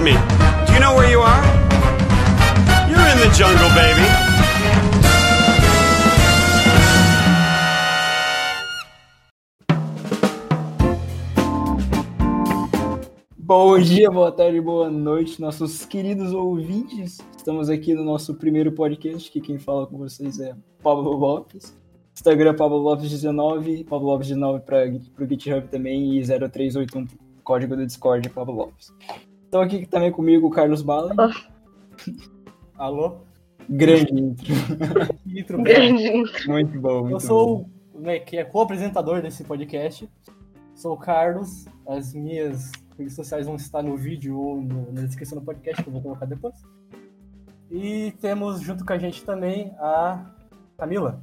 with me. Do you know where you are? You're in the jungle, baby. Bom dia, boa tarde, boa noite, nossos queridos ouvintes. Estamos aqui no nosso primeiro podcast, que quem fala com vocês é Pablo Lopes. Instagram Pablo Lopes 19, Pablo Lopes 19 para o GitHub também e 0381 código do Discord Pablo Lopes. Estão aqui também comigo o Carlos Bala. Alô? Grande intro. Intro, Grande intro. Muito bom, muito Eu sou o né, que é co-apresentador desse podcast. Sou o Carlos. As minhas redes sociais vão estar no vídeo ou no- na descrição do podcast, que eu vou colocar depois. E temos junto com a gente também a Camila.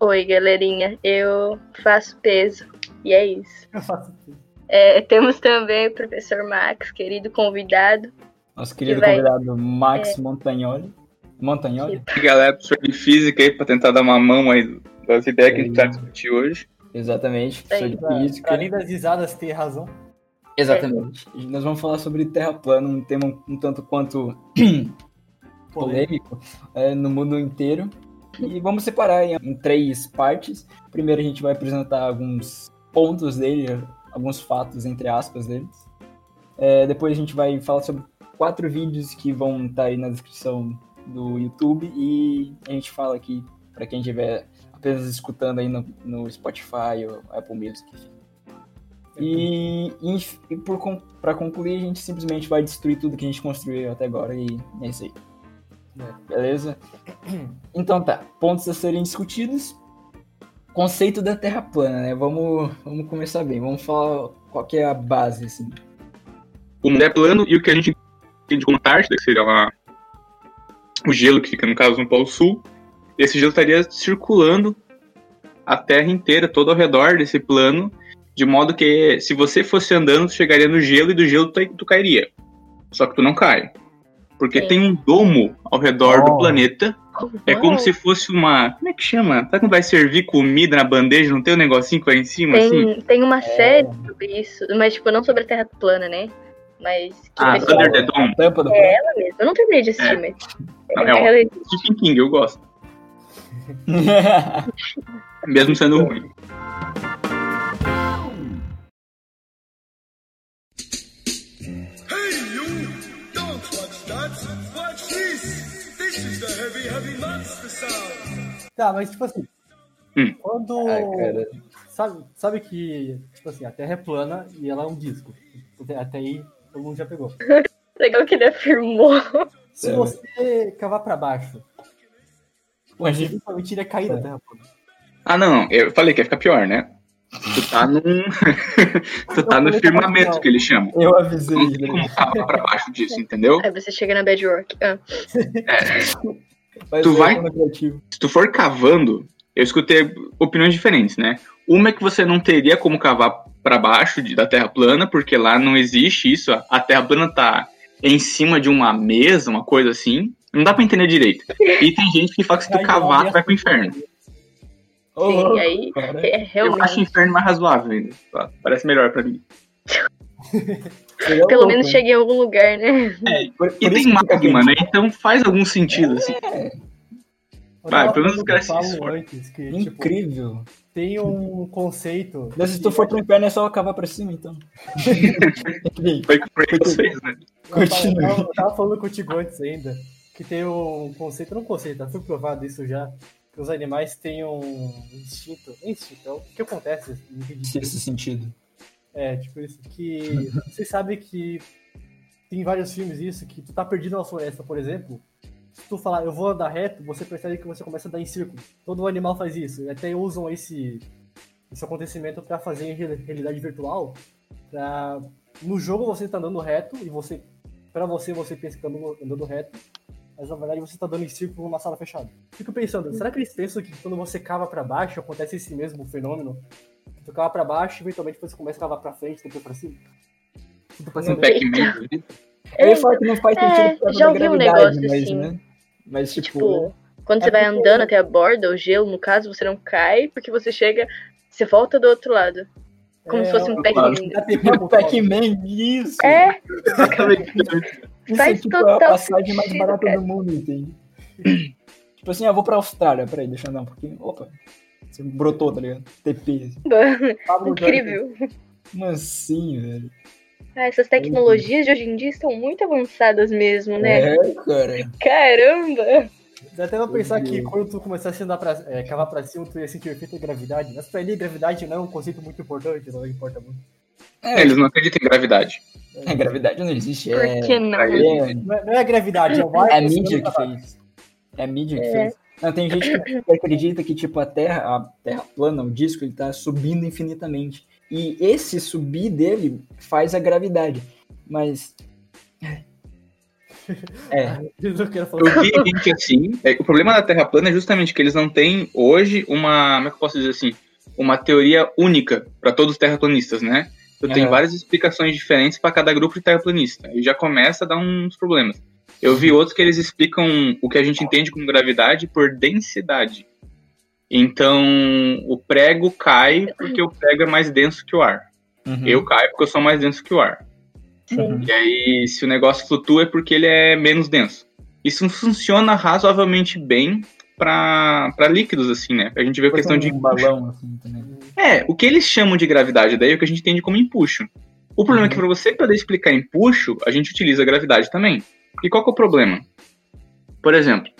Oi, galerinha. Eu faço peso. E é isso. Eu faço tudo. É, temos também o professor Max, querido convidado. Nosso querido Que vai- convidado Max Montagnoli. Montagnoli? E galera, professor de física aí, pra tentar dar uma mão aí das ideias que a gente vai discutir hoje. Exatamente, professor de física. além das risadas ter razão. Exatamente. E Nós vamos falar sobre terra plana, um tema um tanto quanto polêmico é, no mundo inteiro. E vamos separar em, em três partes. Primeiro a gente vai apresentar alguns pontos dele, alguns fatos, entre aspas, deles. É, depois a gente vai falar sobre quatro vídeos que vão estar aí na descrição do YouTube. E a gente fala aqui para quem estiver apenas escutando aí no, no Spotify ou Apple Music. E, e, e pra concluir, a gente simplesmente vai destruir tudo que a gente construiu até agora e é isso aí. É. Beleza? Então tá, pontos a serem discutidos. Conceito da Terra plana, né? Vamos, vamos começar bem. Vamos falar qual que é a base, assim. O mundo é plano e o que a gente entende como Antártida, que seria lá o gelo que fica, no caso, no Polo Sul, esse gelo estaria circulando a Terra inteira, todo ao redor desse plano, de modo que se você fosse andando, tu chegaria no gelo e do gelo tu, tu cairia. Só que tu não cai. Porque Sim. tem um domo ao redor do Oh. planeta. É como se fosse uma. Como é que chama? Sabe quando vai servir comida na bandeja? Não tem um negocinho que vai em cima assim? Tem, tem uma série sobre isso, mas tipo, não sobre a Terra plana, né? Mas que Ah, o pessoal- Under the Dome. É ela mesmo. Eu não terminei de assistir, É. mas. Não, é ela existe. Stephen King, eu gosto. Mesmo sendo ruim. Tá, mas tipo assim. Hum. Quando. Cara. Sabe, sabe que, tipo assim, a Terra é plana e ela é um disco. Até, até aí todo mundo já pegou. Legal que ele afirmou. Se É. você cavar pra baixo, gente principalmente iria cair É. da Terra plana. Ah, não, eu falei que ia ficar pior, né? Tu tá num. tu tá no firmamento que eles chamam. Eu avisei, Não tem né? como cavar pra baixo disso, entendeu? Aí você chega na Bedrock. Ah, É, Mas Tu vai? se tu for cavando, eu escutei opiniões diferentes, né? Uma é que você não teria como cavar pra baixo de- da Terra plana, porque lá não existe isso. a- Terra plana tá em cima de uma mesa, uma coisa assim. Não dá pra entender direito. E tem gente que fala que se tu cavar, tu vai pro inferno. Sim, louco, aí é Eu acho o realmente. inferno mais razoável ainda. Parece melhor pra mim. Pelo louco, menos né? cheguei em algum lugar, né? Por- E por tem isso que fica magma, né? Então faz algum sentido, assim. Eu Vai, pelo menos os caras se antes, que, tipo, Incrível. tem um conceito. Mas se tu for pro inferno é só cavar pra cima, então. Foi o que fez, né? Eu tava, Continua. eu tava- eu tava falando contigo antes ainda, que tem um conceito, não conceito, já foi provado isso já, que os animais têm um instinto, é instinto, é o que acontece nesse sentido. É, tipo isso, que vocês sabem que tem vários filmes isso, que tu tá perdido na floresta, por exemplo, se tu falar, eu vou andar reto, você percebe que você começa a andar em círculo. Todo animal faz isso, e até usam esse, esse acontecimento pra fazer em real- realidade virtual, pra... No jogo você tá andando reto, e você, pra você, você pensa que tá andando, andando reto, mas na verdade você tá dando em círculo numa sala fechada. Fico pensando, será que eles pensam que quando você cava pra baixo, acontece esse mesmo fenômeno? Tu cava pra baixo e eventualmente você começa a cavar pra frente, depois pra cima. Tudo pra Um cima. Pac-Man. Eu ia falar que não faz É, sentido causa já ouvi um gravidade, negócio mas, assim. né? Mas, tipo, Tipo, quando é você vai andando até a borda, o gelo, no caso, você não cai porque você chega, você volta do outro lado. Como se É, fosse um Pac-Man. Botar- Pac-Man, isso! É, Isso faz é tipo a total passagem mais barata cara. do mundo, entende? tipo assim, ah, vou pra Austrália, peraí, deixa eu andar um pouquinho. Opa, você brotou, tá ligado? TP. assim. Incrível. Como assim, velho? Ah, essas tecnologias de hoje em dia estão muito avançadas mesmo, né? É, cara. Caramba! Dá até pra pensar que quando tu começasse a andar pra, é, cavar pra cima, tu ia sentir o efeito da gravidade. Mas pra ele, gravidade não é um conceito muito importante, não importa muito. É, Eles não acreditam em gravidade. a gravidade não existe. Por É, que não? é, Não é, não é a gravidade, é o é a mídia que pra- fez. É a mídia que É. fez. Não, tem gente que acredita que, tipo, a Terra, a Terra plana, o disco, ele tá subindo infinitamente. E esse subir dele faz a gravidade. Mas. É, Eu não quero Eu falar. vi gente assim. é, o problema da Terra plana é justamente que eles não têm hoje uma. Como é que eu posso dizer assim? Uma teoria única para todos os terraplanistas, né? Eu tenho Aham. várias explicações diferentes para cada grupo de terraplanista. E já começa a dar uns problemas. Eu vi outros que eles explicam o que a gente entende como gravidade por densidade. Então, o prego cai porque o prego é mais denso que o ar. uhum. Eu caio porque eu sou mais denso que o ar. Sim. E aí, se o negócio flutua é porque ele é menos denso. Isso funciona razoavelmente bem para líquidos, assim, né? A gente vê a questão de um balão, assim, também. É, o que eles chamam de gravidade daí é o que a gente entende como empuxo. O problema é que para você poder explicar empuxo, a gente utiliza a gravidade também. E qual que é o problema? Por exemplo,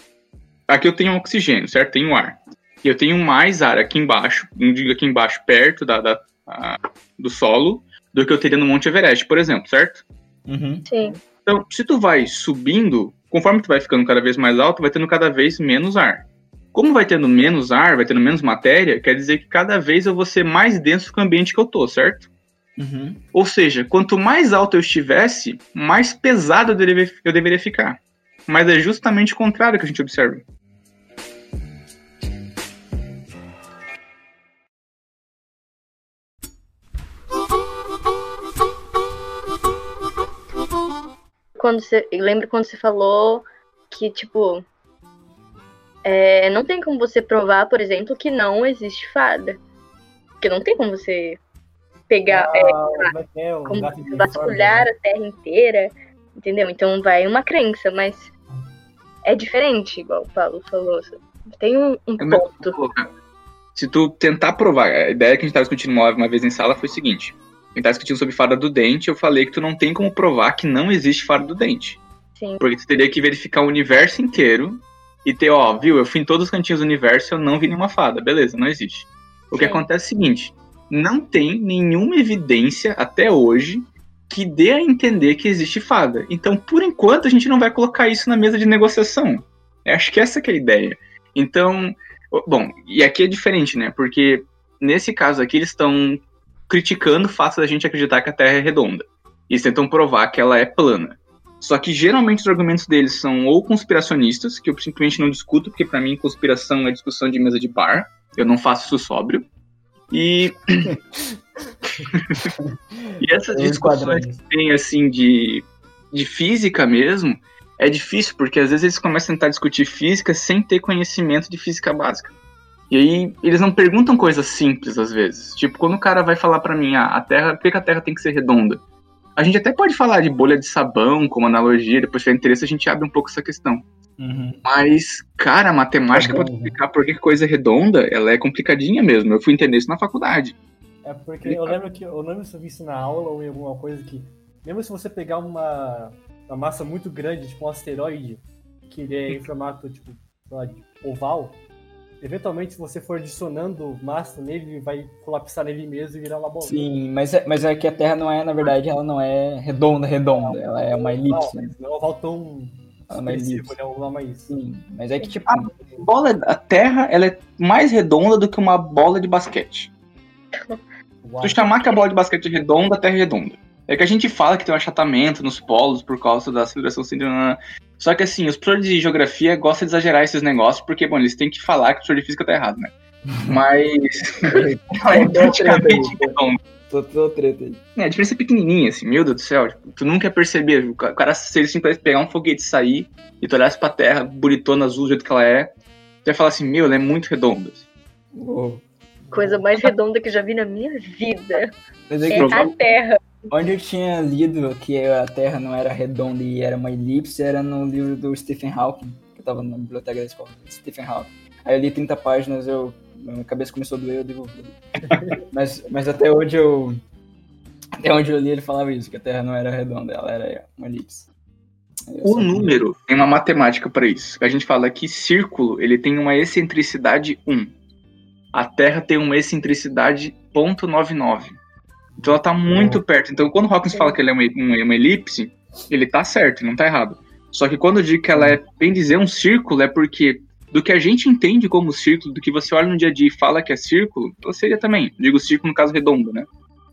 aqui eu tenho oxigênio, certo? Tenho ar. E eu tenho mais ar aqui embaixo, não digo aqui embaixo, perto da, da- a- do solo, do que eu teria no Monte Everest, por exemplo, certo? Uhum. Sim. Então, se tu vai subindo, conforme tu vai ficando cada vez mais alto, vai tendo cada vez menos ar. Como vai tendo menos ar, vai tendo menos matéria, quer dizer que cada vez eu vou ser mais denso que o ambiente que eu tô, certo? Uhum. Ou seja, quanto mais alto eu estivesse, mais pesado eu deveria, eu deveria ficar. Mas é justamente o contrário que a gente observa. Quando você. Eu lembro quando você falou que, tipo. é, não tem como você provar, por exemplo, que não existe fada. Porque não tem como você pegar. é, Ah, como é que é? Gato de vasculhar a terra inteira, entendeu? Então vai uma crença, mas é diferente, igual o Paulo falou. Tem um, um É ponto. que colocar. Se tu tentar provar, a ideia que a gente estava discutindo uma, uma vez em sala foi o seguinte: a gente estava discutindo sobre fada do dente, eu falei que tu não tem como provar que não existe fada do dente. Sim. Porque tu teria que verificar o universo inteiro e ter, ó, viu, eu fui em todos os cantinhos do universo e eu não vi nenhuma fada. Beleza, não existe. O que Sim. acontece é o seguinte: não tem nenhuma evidência até hoje que dê a entender que existe fada. Então, por enquanto, a gente não vai colocar isso na mesa de negociação. Eu acho que essa que é a ideia. Então, bom, e aqui é diferente, né? Porque nesse caso aqui eles estão criticando o fato da gente acreditar que a Terra é redonda. Eles tentam provar que ela é plana. Só que geralmente os argumentos deles são ou conspiracionistas, que eu simplesmente não discuto, porque pra mim conspiração é discussão de mesa de bar. Eu não faço isso sóbrio. E. e essas Eu discussões que tem, assim, de, de física mesmo, é difícil, porque às vezes eles começam a tentar discutir física sem ter conhecimento de física básica. E aí, eles não perguntam coisas simples, às vezes. Tipo, quando o cara vai falar pra mim, ah, a Terra, por que que a Terra tem que ser redonda? A gente até pode falar de bolha de sabão como analogia, depois se tiver interesse a gente abre um pouco essa questão. Uhum. Mas, cara, a matemática pra Padrão, né? explicar por que coisa é redonda, ela é complicadinha mesmo. Eu fui entender isso na faculdade. É porque eu lembro que eu não lembro se eu vi isso na aula ou em alguma coisa que. Mesmo se você pegar uma, uma massa muito grande, tipo um asteroide, que ele é em formato tipo, sei lá, de oval, eventualmente se você for adicionando massa nele, ele vai colapsar nele mesmo e virar uma bola. Sim, mas é, mas é que a Terra não é, na verdade, ela não é redonda, redonda. Ela é uma Não, elipse. né? mas não é um oval tão é expressivo, né? Mais. Sim, mas é que, tipo, A bola, a Terra, ela é mais redonda do que uma bola de basquete. Uau. Se tu chamar que a bola de basquete é redonda, a Terra é redonda. É que a gente fala que tem um achatamento nos polos por causa da aceleração centrífuga. Só que assim, os professores de geografia gostam de exagerar esses negócios, porque, bom, eles têm que falar que o professor de física tá errado, né? Mas. é praticamente redondo. Tô, tô treta aí. É, a diferença é pequenininha, assim, meu Deus do céu. tipo, tu nunca ia perceber. O ca- cara, se ele simplesmente pegar um foguete e sair, e tu olhasse pra terra, bonitona, azul, do jeito que ela é, tu ia falar assim, meu, ela é muito redonda. assim. Coisa mais redonda que eu já vi na minha vida. Mas é É a Terra. onde eu tinha lido que a Terra não era redonda e era uma elipse, era no livro do Stephen Hawking, que eu tava na biblioteca da escola. Stephen Hawking. Aí eu li 30 páginas, eu, minha cabeça começou a doer, eu devolvi. mas, mas até onde eu. Até onde eu li, ele falava isso, que a Terra não era redonda, ela era uma elipse. O número tem uma matemática para isso. A gente fala que círculo ele tem uma excentricidade 1. A Terra tem uma excentricidade 0.99. Então ela tá muito perto. Então quando o Hawkins fala que ele é uma, uma- uma elipse, ele tá certo, não tá errado. Só que quando eu digo que ela é, bem dizer, um círculo, é porque do que a gente entende como círculo, do que você olha no dia a dia e fala que é círculo, ela seria também. Digo círculo no caso redondo, né?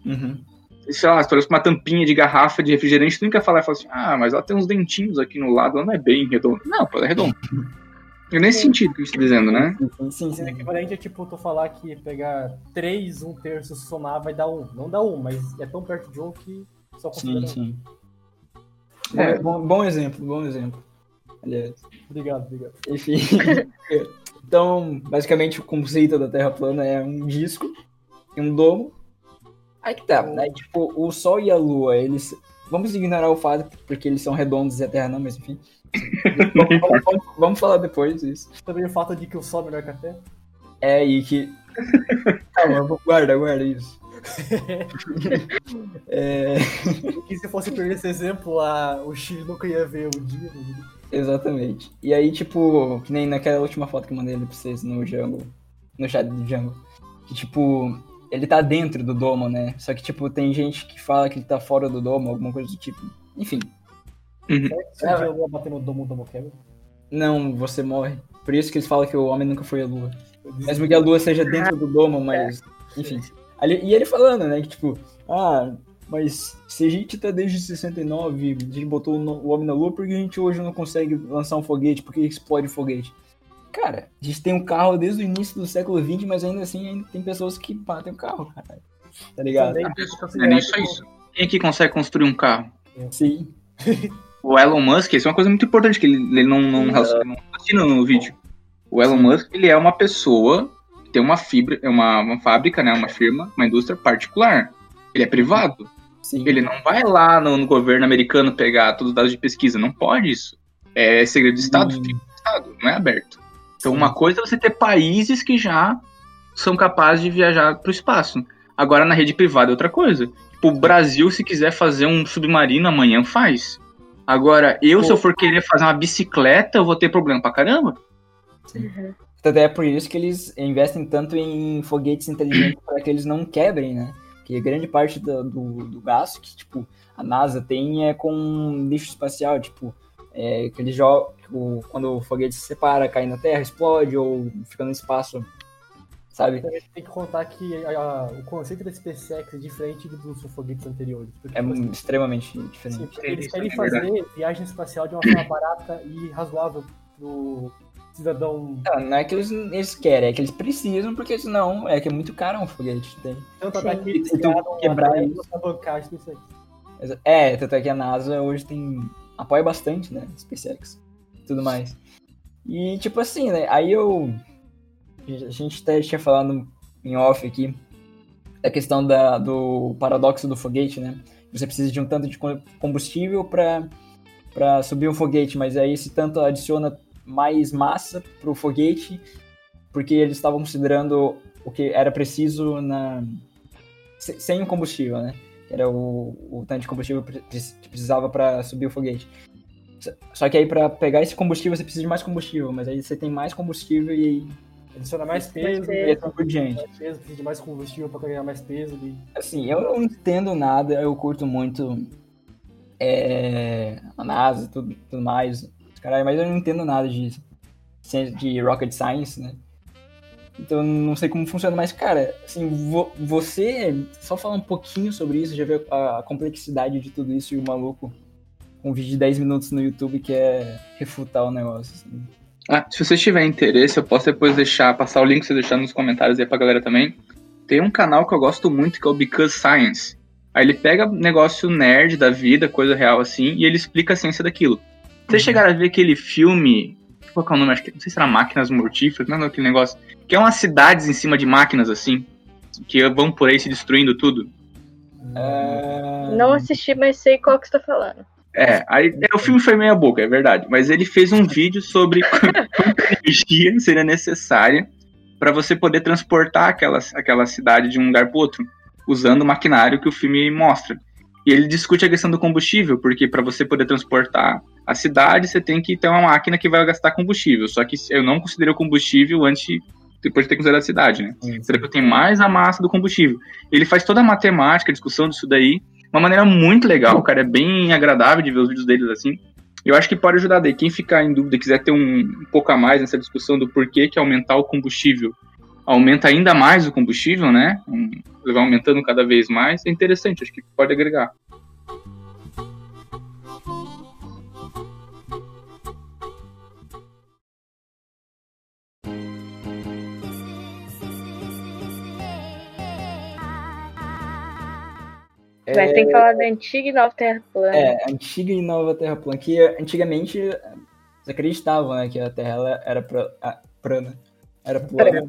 Uhum. sei lá, se olha pra uma tampinha de garrafa de refrigerante, tu nunca falar e fala assim, ah, mas ela tem uns dentinhos aqui no lado, ela não é bem redonda. Não, ela é redonda. É nesse sentido que eu estou dizendo, né? Sim, sim, O sim. equivalente é tipo tu falar que pegar 3, 1 terço, somar vai dar 1. Não dá 1, mas é tão perto de 1 que só Sim, considera 1. sim. É. Bom, bom exemplo, bom exemplo. Aliás. Obrigado, obrigado. Enfim. então, basicamente, o conceito da Terra plana é um disco e um domo. Aí que tá, né? Tipo, o Sol e a Lua, eles. Vamos ignorar o fato porque eles são redondos e a Terra não, mas enfim. vamos, vamos- vamos- vamos falar depois disso. Também o fato de que o Sol é melhor que a Terra. É, e que. Calma, guarda, guarda isso. é, Que se fosse perder esse exemplo, a, o Chile nunca ia ver o dia. né? Exatamente. E aí, tipo, que nem naquela última foto que eu mandei ali pra vocês no Jungle. No chat do Jungle. Que, tipo, ele tá dentro do domo, né? Só que, tipo, tem gente que fala que ele tá fora do domo, alguma coisa do tipo. Enfim. Se um dia eu vou bater no domo, o domo quebra. Não, você morre. Por isso que eles falam que o homem nunca foi à lua. Mesmo que a lua seja dentro do domo, mas. Enfim. Ali- e ele falando, né? Que tipo, ah, mas se a gente tá desde 69, a gente botou o homem na lua, por que a gente hoje não consegue lançar um foguete? Por que explode o foguete? Cara, a gente tem um carro desde o início do século XX, mas ainda assim ainda tem pessoas que batem o carro, cara. Tá ligado? Também que é considerar nem que só o- isso. Quem aqui consegue construir um carro? Sim. O Elon Musk, isso é uma coisa muito importante que ele, ele não, não, não assina no vídeo. O Elon Musk, ele é uma pessoa que tem uma fibra, é uma, uma fábrica, né, uma firma, uma indústria particular. Ele é privado. Sim. Ele não vai lá no, no governo americano pegar todos os dados de pesquisa. Não pode isso. É segredo de Estado, Hum. fica no Estado, não é aberto. Então, uma coisa é você ter países que já são capazes de viajar para o espaço. Agora, na rede privada é outra coisa. Tipo, o Brasil, se quiser fazer um submarino amanhã, faz. Agora, eu, se eu for querer fazer uma bicicleta, eu vou ter problema pra caramba. Até é por isso que eles investem tanto em foguetes inteligentes para que eles não quebrem, né? Porque grande parte do, do, do gasto que, tipo, a NASA tem é com lixo espacial, tipo, é, que eles jogam, tipo, quando o foguete se separa, cai na Terra, explode ou fica no espaço, sabe? Também tem que contar que a- a- o conceito da SpaceX é diferente do dos foguetes anteriores. Porque, É tipo assim, extremamente diferente. eles isso querem é fazer viagem espacial de uma forma barata e razoável pro cidadão. Não, não é que eles, eles querem, é que eles precisam, porque senão é que é muito caro um foguete, entende? Tanto até que eles quebrar isso. bancar a. Exa- É, tanto é que a NASA hoje tem. apoia bastante, né? SpaceX e tudo mais. E tipo assim, né? Aí eu. A gente até tinha falado em off aqui da questão da, do paradoxo do foguete, né? Você precisa de um tanto de co- combustível para para subir um foguete, mas aí esse tanto adiciona mais massa pro foguete, porque eles estavam considerando o que era preciso na se- sem o combustível, né? que era o, o tanto de combustível que precisava para subir o foguete. Só que aí para pegar esse combustível você precisa de mais combustível, mas aí você tem mais combustível e Adiciona mais peso, e assim por diante. mais peso, precisa de mais combustível pra ganhar mais peso. E... Assim, eu não entendo nada, eu curto muito é, a NASA e tudo, tudo mais, caralho, mas eu não entendo nada ciência- de rocket science, né? Então não sei como funciona, mas cara, assim, vo- você só falar um pouquinho sobre isso, já vê a, a complexidade de tudo isso e o maluco um vídeo de 10 minutos no YouTube que é refutar o negócio. assim. Ah, se vocês tiverem interesse, eu posso depois deixar, passar o link pra você deixar nos comentários aí pra galera também. Tem um canal que eu gosto muito, que é o Because Science. Aí ele pega negócio nerd da vida, coisa real assim, e ele explica a ciência daquilo. Vocês chegaram a ver aquele filme. Qual que é o nome? Acho que, não sei se era Máquinas Mortíferas, não é aquele negócio. Que é umas cidades em cima de máquinas assim. que vão por aí se destruindo tudo. É... Não assisti, mas sei qual que você tá falando. É, aí é, o filme foi meia boca, é verdade. Mas ele fez um vídeo sobre quanta energia seria necessária para você poder transportar aquela, aquela cidade de um lugar para outro, usando o maquinário que o filme mostra. E ele discute a questão do combustível, porque para você poder transportar a cidade, você tem que ter uma máquina que vai gastar combustível. Só que eu não considero o combustível antes depois de ter considerado a cidade, né? Será que eu tenho mais a massa do combustível? Ele faz toda a matemática, a discussão disso daí, uma maneira muito legal, cara. É bem agradável de ver os vídeos deles assim. Eu acho que pode ajudar daí. Quem ficar em dúvida, quiser ter um, um pouco a mais nessa discussão do porquê que aumentar o combustível aumenta ainda mais o combustível, né? Um, vai aumentando cada vez mais. É interessante, acho que pode agregar. Mas tem que falar da antiga e nova Terra plana. É, antiga e nova Terra plana. Que antigamente eles acreditavam, né, que a Terra ela era pra, ah, plana. Era plana.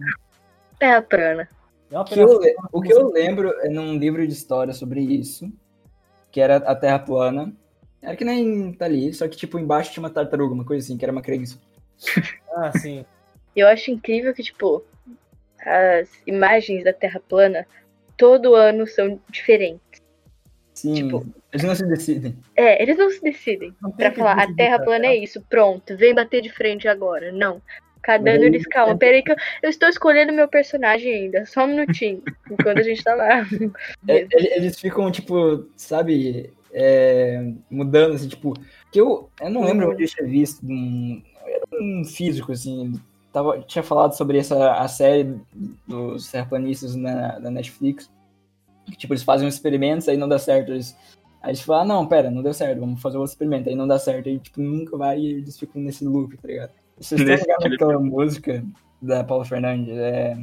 Terra plana. É O que eu, o que eu lembro é num livro de história sobre isso, que era a Terra plana. Era que nem tá ali, só que tipo embaixo tinha uma tartaruga, uma coisa assim, que era uma crença. Ah, sim. Eu acho incrível que, tipo, as imagens da Terra plana todo ano são diferentes. Sim, Tipo- eles não se decidem. É, eles não se decidem Não pra falar a vídeo Terra plana é isso, pronto, vem bater de frente agora. Não. Cada ano eles, calma, peraí que eu, eu estou escolhendo meu personagem ainda, só um minutinho, enquanto a gente tá lá. É, ele- Eles ficam, tipo, sabe, é, mudando, assim, tipo. Que eu, eu não lembro onde eu tinha visto. Um, um físico, assim. Tava, tinha falado sobre essa a série dos terraplanistas na, na Netflix. Tipo, eles fazem uns experimentos, aí não dá certo. Eles, aí eles falam, ah, não, pera, não deu certo, vamos fazer outro experimento. Aí não dá certo, aí, tipo, nunca vai e eles ficam nesse loop, tá ligado? Vocês estão tipo. naquela música da Paula Fernandes? É.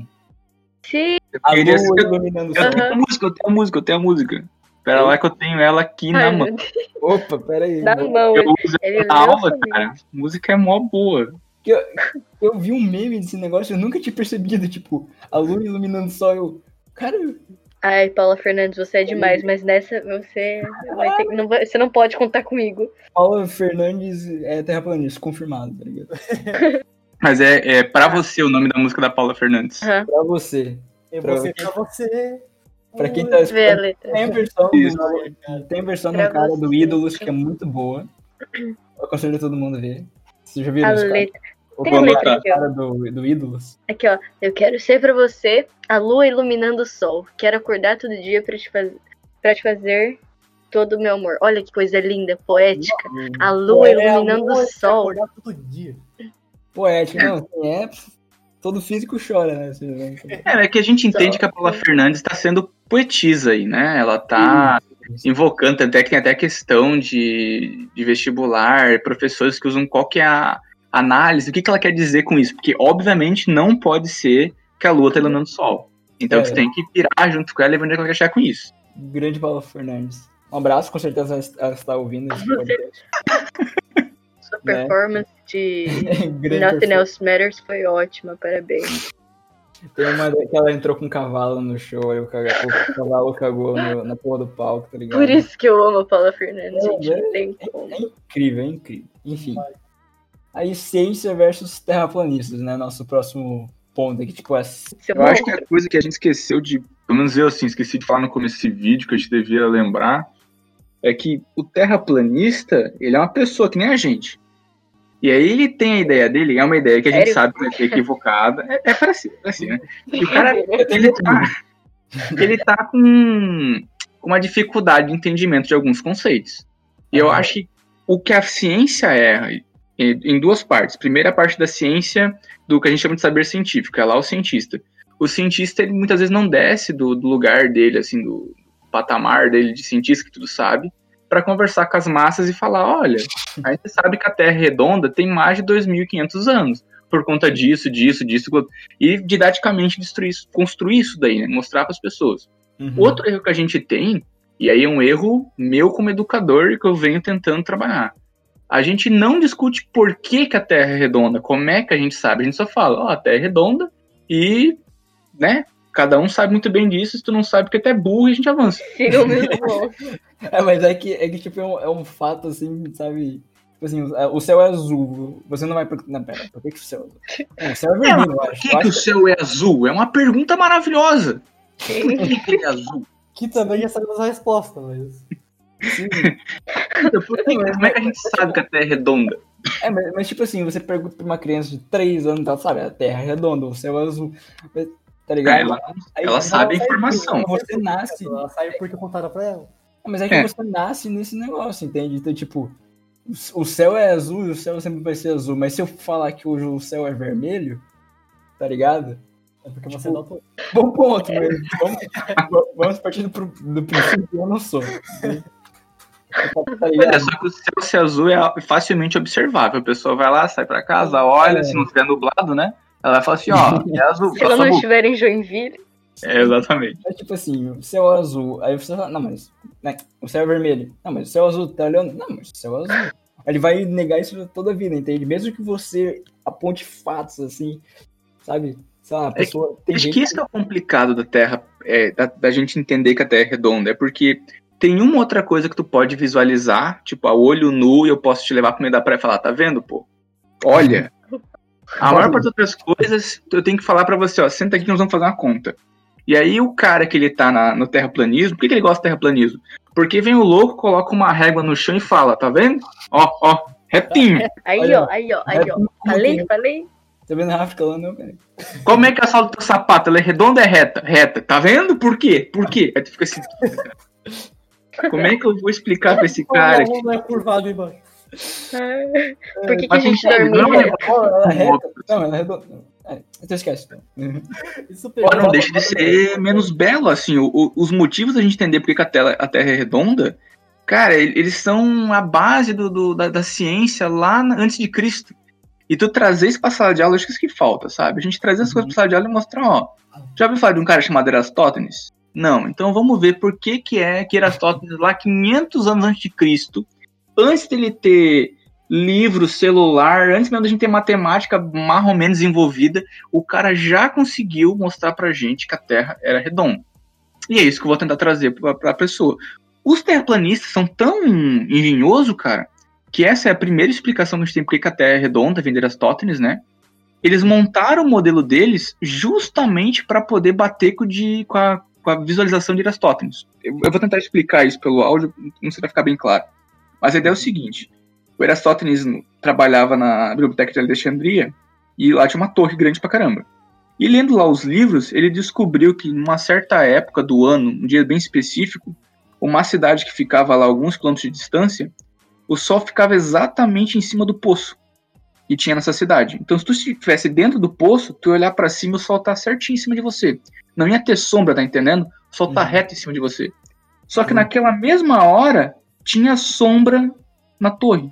Sim, A queria lua ser- iluminando o Eu sol. tenho a música, eu tenho a música, eu tenho a música. Pera lá que eu tenho ela aqui na mão. Opa, peraí. na mão. Eu uso ele na aula, cara. A música é mó boa. eu, eu vi um meme desse negócio, eu nunca tinha percebido, tipo, a lua iluminando o sol, eu, cara, Ai, Paula Fernandes, você é demais, mas nessa você vai ter, não vai- você não pode contar comigo. Paula Fernandes é terraplanista, confirmado, tá ligado? Mas é, é pra você o nome da música da Paula Fernandes. Aham, Pra você, Eu Pra- ser pra você. pra quem tá escutando, tem a versão, Isso. do, tem versão Pra do cara do você. Ídolos, que é muito boa, eu aconselho todo mundo a ver. Vocês já viram A letra. O Tem a Vou letra aqui, ó. cara do, do Ídolos? Aqui, ó. Eu quero ser pra você a lua iluminando o sol. Quero acordar todo dia pra te, faz... pra te fazer todo o meu amor. Olha que coisa linda, poética. A lua É, a iluminando lua o que sol. acordar todo dia. Poético, não, assim, é, todo físico chora, né? Vocês veem. É, é que a gente entende que a Paula Fernandes tá sendo poetisa aí, né? Ela tá invocando, até que tem até questão de, de vestibular, professores que usam qual que é a análise, o que, que ela quer dizer com isso? Porque, obviamente, não pode ser que a lua tá iluminando o sol. Então É. você tem que pirar junto com ela e ver onde é que ela quer chegar com isso. Grande Paula Fernandes. Um abraço, com certeza ela está ouvindo esse podcast. Sua Né? performance de Nothing performance. Else Matters foi ótima, parabéns. Tem uma que ela entrou com um cavalo no show, aí o, cavalo cagou no- na porra do palco, tá ligado? Por isso que eu amo a Paula Fernandes, É, gente. Não tem como. É incrível, é incrível. Enfim. Aí ciência versus terraplanistas, né? Nosso próximo ponto aqui, tipo, é Seu Eu acho que a coisa que a gente esqueceu de, pelo menos eu assim, esqueci de falar no começo desse vídeo, que a gente devia lembrar, é que o terraplanista, ele é uma pessoa que nem a gente. E aí ele tem a ideia dele, é uma ideia que a gente Sério? sabe que vai ser equivocada. É, é para si, é assim, né? E o cara, ele tá, ele tá com uma dificuldade de entendimento de alguns conceitos. E eu acho que o que a ciência é, em duas partes. Primeira parte da ciência, do que a gente chama de saber científico, é lá o cientista. O cientista, ele muitas vezes não desce do, do lugar dele, assim, do patamar dele de cientista que tudo sabe, para conversar com as massas e falar, olha, aí você sabe que a Terra é redonda tem mais de 2.500 anos, por conta disso, disso, disso, e didaticamente destruir, construir isso daí, né? mostrar para as pessoas. Uhum. Outro erro que a gente tem, e aí é um erro meu como educador que eu venho tentando trabalhar. A gente não discute por que, que a Terra é redonda, como é que a gente sabe. A gente só fala, ó, a Terra é redonda e, né, Cada um sabe muito bem disso, se tu não sabe, porque tu é burro e a gente avança. O mesmo. É, mas é que, é que tipo, é um, é um fato, assim, sabe? Tipo assim, o céu é azul. Você não vai perguntar. Não, pera, por que, que o céu é azul? Não, o céu é vermelho, eu Por acho. que, Eu que o céu é azul? É uma pergunta maravilhosa. Por que, que ele é azul? Que também já sabemos a resposta, mas. Sim. Por que- como é que a gente sabe que a Terra é redonda? É, mas, mas, tipo assim, você pergunta pra uma criança de 3 anos, ela sabe, a terra é redonda, o céu é azul. Mas, Tá ligado? Ela, Aí, ela sabe a informação. porque Você nasce. Ela sabe porque contaram pra ela. Mas é que É. você nasce nesse negócio, entende? Então, tipo, o céu é azul e o céu sempre vai ser azul. Mas se eu falar que hoje o céu é vermelho, tá ligado? É porque você Tipo, não tô. Bom ponto, mas vamos, vamos partir do, do princípio que eu não sou. Tá Olha, ligado? só que o céu ser azul é facilmente observável. A pessoa vai lá, sai pra casa, olha, É. se não estiver nublado, né? Ela vai falar assim, ó, é azul. Se ela não estiver em Joinville, É, exatamente. É tipo assim, o céu é azul. Aí você fala, não, mas né, o céu é vermelho. Não, mas o céu é azul, tá olhando? Não, mas o céu é azul. Aí Ele vai negar isso toda a vida, entende? Mesmo que você aponte fatos, assim, sabe? Sei lá, a que- pessoa tem Acho gente que isso que é o complicado da Terra, é, da, da gente entender que a Terra é redonda, é porque tem uma outra coisa que tu pode visualizar, tipo, a olho nu, e eu posso te levar pro meio da praia e falar, tá vendo, pô? Olha. A maior parte das outras coisas, eu tenho que falar pra você, ó, senta aqui que nós vamos fazer uma conta. E aí o cara que ele tá na- no terraplanismo, por que, que ele gosta do terraplanismo? Porque vem o louco, coloca uma régua no chão e fala, tá vendo? Ó, ó, retinho. aí Olha, ó, aí ó, aí ó. Falei, falei. Tá vendo a África lá, não, cara? Como é que a sola do teu sapato, ela é redonda ou é reta? Reta, tá vendo? Por quê? Por quê? Aí tu fica assim... Como é que eu vou explicar pra esse cara o que aluno é curvado embaixo. Ah, Por que, que a gente entende, não é- é. Não, ela é redonda. É, então esquece. Então. Pô, pegou. não deixa de ser menos belo, assim. o- o- os motivos da gente entender por que a, tela- a Terra é redonda, cara, ele- eles são a base do, do- da, da ciência lá na- antes de Cristo. E tu trazer isso pra sala de aula, acho que isso que falta, sabe? A gente trazer as coisas pra sala de aula e mostrar, ó. Já ouviu falar de um cara chamado Erastótenes? Não, então vamos ver por que que é que Erastótenes, lá 500 anos antes de Cristo, antes dele ter livro, celular, antes mesmo da gente ter matemática mais ou menos envolvida, o cara já conseguiu mostrar pra gente que a Terra era redonda. E é isso que eu vou tentar trazer pra, pra pessoa. Os terraplanistas são tão engenhosos, cara, que essa é a primeira explicação que a gente tem por que que a Terra é redonda, vem de Aristóteles, né? Eles montaram o modelo deles justamente para poder bater com, de, com, a, com a visualização de Aristóteles. Eu, eu vou tentar explicar isso pelo áudio, não sei se vai ficar bem claro. Mas a ideia é o seguinte: o Aristóteles trabalhava na Biblioteca de Alexandria e lá tinha uma torre grande pra caramba. E lendo lá os livros, ele descobriu que numa certa época do ano, um dia bem específico, uma cidade que ficava lá alguns quilômetros de distância, o sol ficava exatamente em cima do poço que tinha nessa cidade. Então, se tu estivesse dentro do poço, tu ia olhar pra cima, o sol tá certinho em cima de você. Não ia ter sombra, tá entendendo? O sol tá Uhum. reto em cima de você. Só que Uhum. naquela mesma hora, tinha sombra na torre,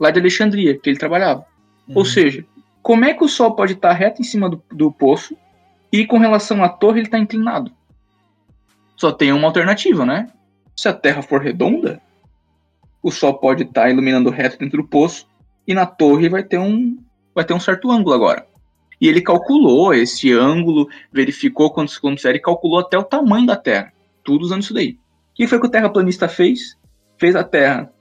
lá de Alexandria, que ele trabalhava. Ou Uhum. seja, como é que o Sol pode estar reto em cima do, do poço e com relação à torre ele está inclinado? Só tem uma alternativa, né? Se a Terra for redonda, o Sol pode estar iluminando reto dentro do poço e na torre vai ter um vai ter um certo ângulo agora. E ele calculou esse ângulo, verificou quantos quilômetros era e calculou até o tamanho da Terra. Tudo usando isso daí. O que foi que o terraplanista fez? Fez a Terra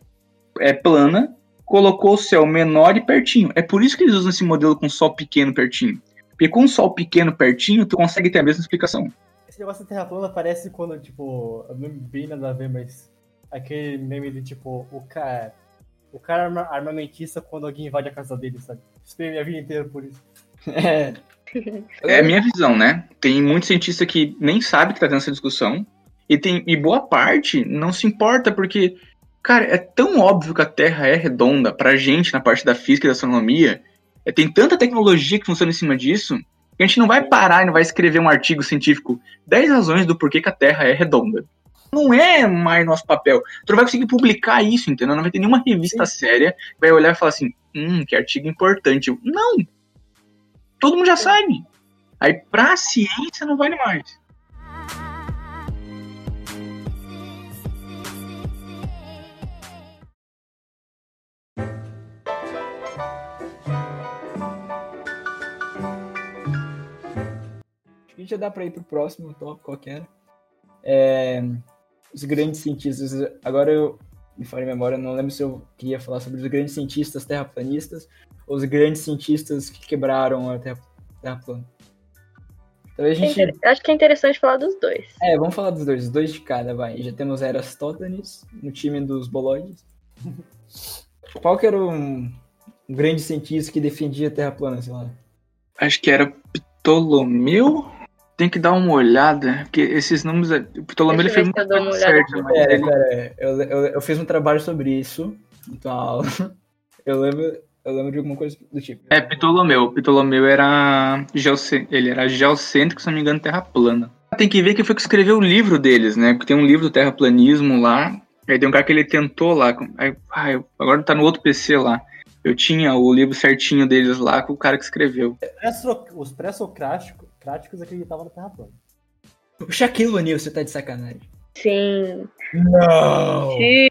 é, plana, colocou o céu menor e pertinho. É por isso que eles usam esse modelo com sol pequeno pertinho. Porque com sol pequeno pertinho, tu consegue ter a mesma explicação. Esse negócio da Terra plana parece quando, tipo, não bem nada a ver, mas aquele meme de tipo, o cara. O cara arma- armamentista quando alguém invade a casa dele, sabe? Esperei minha vida inteira por isso. É. É a minha visão, né? Tem muito cientista que nem sabe que tá tendo essa discussão. E, tem, e boa parte não se importa, porque, cara, é tão óbvio que a Terra é redonda pra gente na parte da física e da astronomia. É, tem tanta tecnologia que funciona em cima disso, que a gente não vai parar e não vai escrever um artigo científico 10 razões do porquê que a Terra é redonda. Não é mais nosso papel. Tu não vai conseguir publicar isso, entendeu? Não vai ter nenhuma revista séria que vai olhar e falar assim, hum, que artigo importante. Não! Todo mundo já sabe. Aí pra ciência não vale mais. Já dá pra ir pro próximo tópico qualquer. É, os grandes cientistas. Agora eu me falei memória, não lembro se eu queria falar sobre os grandes cientistas terraplanistas ou os grandes cientistas que quebraram a terra, terra plana. Então a É gente. inter- Acho que é interessante falar dos dois. É, vamos falar dos dois, os dois de cada, vai. Já temos Eratóstenes no time dos boloides. Qual que era um, um grande cientista que defendia a Terra plana, sei lá? Acho que era Ptolomeu. Tem que dar uma olhada, porque esses números. O Ptolomeu ele fez eu muito uma certo, mas Pera, ele- pera, eu, eu, eu fiz um trabalho sobre isso, então a aula. Eu lembro, eu lembro de alguma coisa do tipo. É, Ptolomeu. Ptolomeu era, geocê- ele era geocêntrico, se não me engano, terra plana. Tem que ver que foi que escreveu o livro deles, né? Porque tem um livro do terraplanismo lá. Aí tem um cara que ele tentou lá. Aí, ah, eu- agora tá no outro PC lá. Eu tinha o livro certinho deles lá com o cara que escreveu. Os pré-socráticos cráticos acreditavam na Terra plana. O Shaquille O'Neal, você tá de sacanagem. Sim. Não! Sim.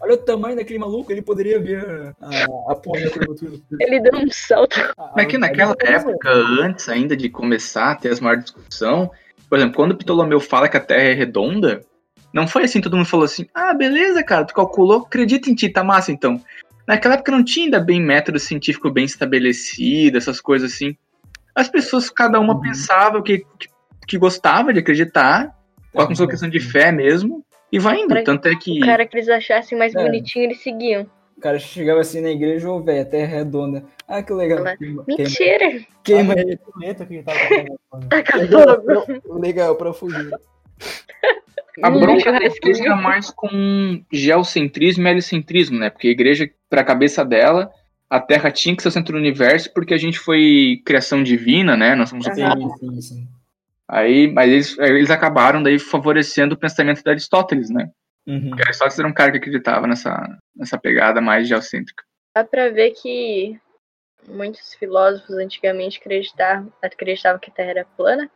Olha o tamanho daquele maluco, ele poderia ver a, a porra da curvatura. Ele deu um salto. Ah, Mas que ah, naquela ah, época, antes ainda de começar a ter as maiores discussão, por exemplo, quando Ptolomeu fala que a Terra é redonda, não foi assim, todo mundo falou assim, ah, beleza, cara, tu calculou, acredita em ti, tá massa então. Naquela época não tinha ainda bem método científico bem estabelecido, essas coisas assim. As pessoas, cada uma Uhum. pensava o que, que, que gostava de acreditar, qual a sua questão de fé mesmo, e vai indo. Pra- Tanto é que O cara que eles achassem mais É. bonitinho, eles seguiam. O cara chegava assim na igreja, ô velho, a terra é redonda. Ah, que legal. Queima, Mentira! queima ele. Taca fogo! Legal, pra fugir. A Hum, bronca é mais com geocentrismo e helicentrismo, né? Porque a igreja, pra cabeça dela, a Terra tinha que ser o centro do universo porque a gente foi criação divina, né? Nós somos o povo. Sim, sim, sim. Aí, mas eles, eles acabaram daí favorecendo o pensamento de Aristóteles, né? Uhum. Porque Aristóteles era um cara que acreditava nessa, nessa pegada mais geocêntrica. Dá pra ver que muitos filósofos antigamente acreditavam, acreditavam que a Terra era plana.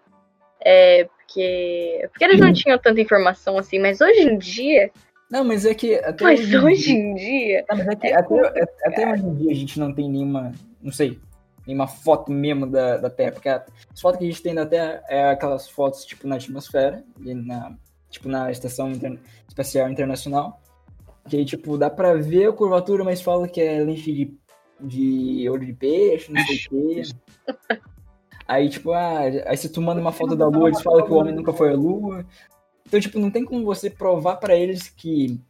É, porque, porque eles não tinham tanta informação assim, mas hoje em dia. Não, mas é que até Mas hoje em hoje dia- em dia. Não, mas é que é até, complicado. até hoje em dia a gente não tem nenhuma, não sei, nenhuma foto mesmo da, da Terra, porque as fotos que a gente tem da Terra é aquelas fotos tipo na atmosfera, e na, tipo na Estação Inter- Espacial Internacional, que aí tipo dá pra ver a curvatura, mas fala que é lente de, de olho de peixe, não sei o quê. Aí tipo, ah, aí se tu manda uma foto da Lua, eles falam que o homem nunca foi à Lua. Então, tipo, não tem como você provar pra eles que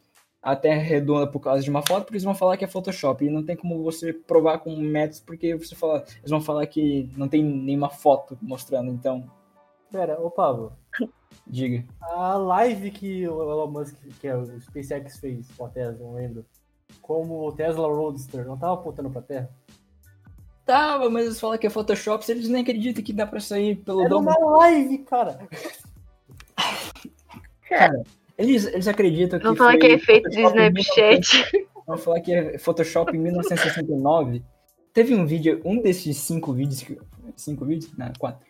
a Terra é redonda por causa de uma foto, porque eles vão falar que é Photoshop. E não tem como você provar com métodos, porque você fala, eles vão falar que não tem nenhuma foto mostrando. Então, Pera, ô Pablo, diga. a live que o Elon Musk, que é o SpaceX fez com a Tesla, não lembro, como o Tesla Roadster, não tava apontando pra Terra? Tava, mas eles falam que é Photoshop, se eles nem acreditam que dá pra sair pelo Era domo. uma live, cara! Eles, eles acreditam que. Vão falar que é efeito de Snapchat. Vamos falar que é Photoshop em 1969. Teve um vídeo, um desses cinco vídeos. que- Cinco vídeos? Não, quatro.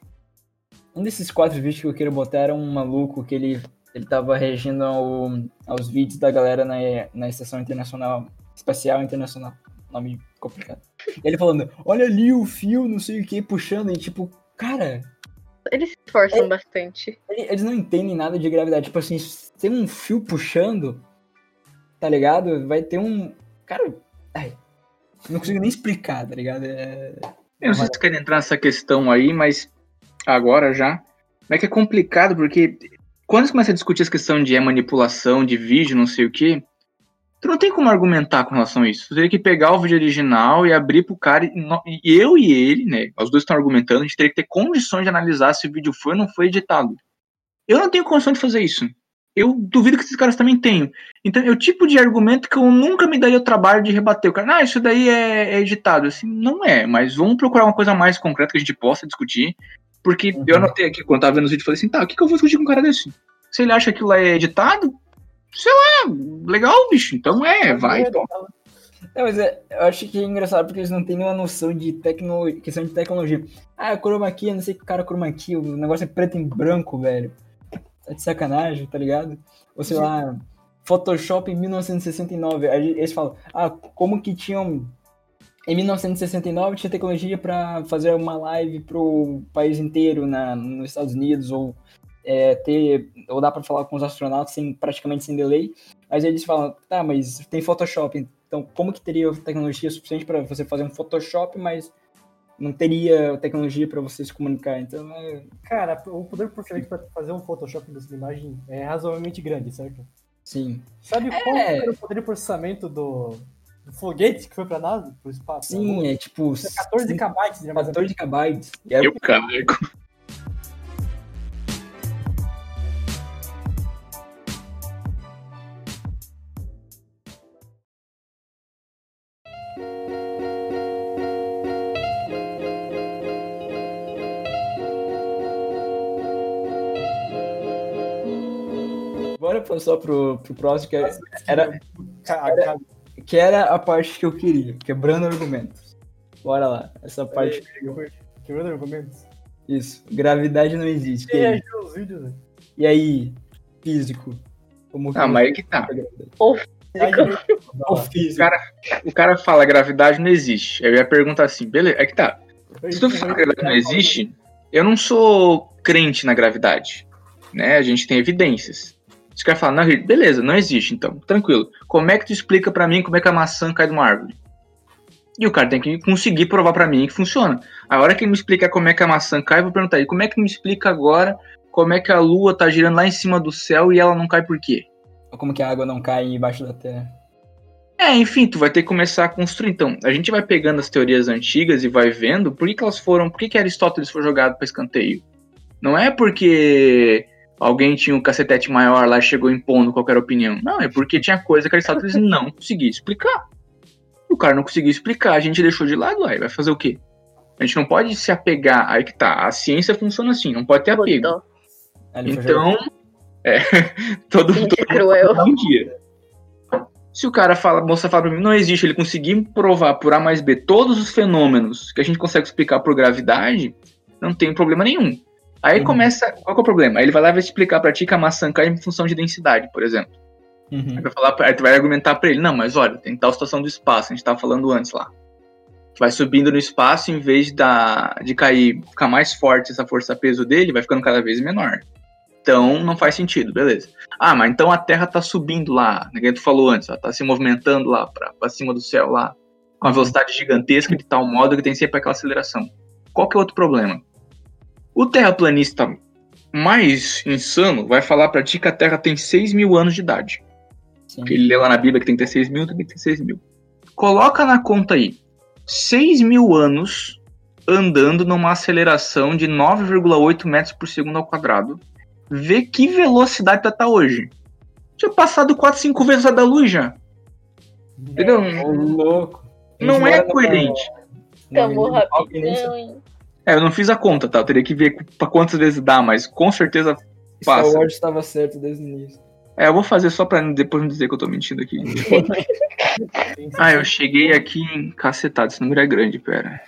Um desses quatro vídeos que eu quero botar era um maluco que ele, ele tava reagindo ao, aos vídeos da galera na, na Estação Internacional, Espacial Internacional. Nome complicado. E ele falando, olha ali o fio, não sei o que, puxando, e tipo, cara, Eles se esforçam bastante. ele- eles não entendem nada de gravidade. Tipo assim, se tem um fio puxando, tá ligado? Vai ter um. Cara, ai, não consigo nem explicar, tá ligado? É... Eu não sei se tu quer entrar nessa questão aí, mas agora já. Mas é que é complicado, porque quando você começa a discutir essa questão de é manipulação, de vídeo, não sei o quê, tu não tem como argumentar com relação a isso. Tu teria que pegar o vídeo original e abrir pro cara. E e eu e ele, né? Os dois estão argumentando, a gente teria que ter condições de analisar se o vídeo foi ou não foi editado. Eu não tenho condição de fazer isso. Eu duvido que esses caras também tenham. Então, é o tipo de argumento que eu nunca me daria o trabalho de rebater. O cara, ah, isso daí é, é editado. Assim, não é, mas vamos procurar uma coisa mais concreta que a gente possa discutir. Porque Uhum. eu anotei aqui, quando tava vendo os vídeos, falei assim, tá, o que, que eu vou discutir com um cara desse? Se ele acha que aquilo é editado, sei lá, legal, bicho. Então é, vai. Não, mas é- eu acho que é engraçado porque eles não têm nenhuma noção de tecno... questão de tecnologia. Ah, chroma key, não sei que cara chroma key, o negócio é preto e branco, velho. Tá de sacanagem, tá ligado? Ou sei lá, Photoshop em 1969. Aí eles falam, ah, como que tinham Em 1969 tinha tecnologia para fazer uma live pro país inteiro na, nos Estados Unidos ou é, ter ou dá para falar com os astronautas sem praticamente sem delay. Mas eles falam, tá, mas tem Photoshop, então como que teria tecnologia suficiente para você fazer um Photoshop, mas não teria tecnologia para você se comunicar? Então, é, Cara, o poder processamento para fazer um Photoshop dessa imagem é razoavelmente grande, certo? sim. Sabe qual era o poder de processamento do, do foguete que foi pra NASA? Pro espaço? Sim, é tipo 14 KB de armazenamento. 14 KB. Eu carrego. Passar pro, pro próximo, que era, era, que era a parte que eu queria, quebrando argumentos. Bora lá, essa parte. Quebrando argumentos. Isso, gravidade não existe. Quem E vídeos, velho? e aí, físico? Como que Ah, mas aí que tá. O físico. Cara, O cara fala gravidade não existe. Eu ia perguntar assim, beleza, é que tá. Se tu falar que a gravidade não existe, eu não sou crente na gravidade. Né? A gente tem evidências. Se o cara falar, não, beleza, não existe, então, tranquilo. Como é que tu explica pra mim como é que a maçã cai de uma árvore? E o cara tem que conseguir provar pra mim que funciona. A hora que ele me explicar como é que a maçã cai, eu vou perguntar ele, como é que me explica agora como é que a lua tá girando lá em cima do céu e ela não cai por quê? Como que a água não cai embaixo da terra? É, enfim, tu vai ter que começar a construir. Então, a gente vai pegando as teorias antigas e vai vendo por que, que elas foram, por que, que Aristóteles foi jogado para escanteio. Não é porque alguém tinha um cacetete maior lá e chegou impondo qualquer opinião. Não, é porque tinha coisa que Aristóteles não conseguia explicar. E o cara não conseguia explicar, a gente deixou de lado, aí vai fazer o quê? A gente não pode se apegar, aí que tá, a ciência funciona assim, não pode ter apego. Então, é, todo, todo cruel. um dia. Se o cara fala, a moça fala pra mim, não existe, ele conseguir provar por A mais B todos os fenômenos que a gente consegue explicar por gravidade, não tem problema nenhum. Aí Uhum. começa, qual que é o problema? Aí ele vai lá e vai explicar pra ti que a maçã cai em função de densidade, por exemplo. Aí, Uhum. vai falar, aí tu vai argumentar pra ele, não, mas olha, tem tal situação do espaço, a gente tava falando antes lá. Vai subindo no espaço, em vez da, de cair, ficar mais forte essa força-peso dele, vai ficando cada vez menor. Então não faz sentido, beleza. Ah, mas então a Terra tá subindo lá, né, que tu falou antes, ela tá se movimentando lá pra, pra cima do céu lá, com uma velocidade gigantesca de tal modo que tem sempre aquela aceleração. Qual que é outro problema? O terraplanista mais insano vai falar pra ti que a Terra tem 6 mil anos de idade. Sim. Que ele lê lá na Bíblia que tem que ter 6 mil, tem 6 mil. Coloca na conta aí. 6 mil anos andando numa aceleração de 9,8 metros por segundo ao quadrado. Vê que velocidade tá, tá hoje. Tinha passado 4, 5 vezes a da luz já. Entendeu? Ô, louco. Não é coerente. que nem rapidão, hein? É, eu não fiz a conta, tá? Eu teria que ver pra quantas vezes dá, mas com certeza Star passa. Wars estava certo desde o início. É, eu vou fazer só pra depois não dizer que eu tô mentindo aqui. Ah, eu cheguei aqui em cacetado, esse número é grande, pera.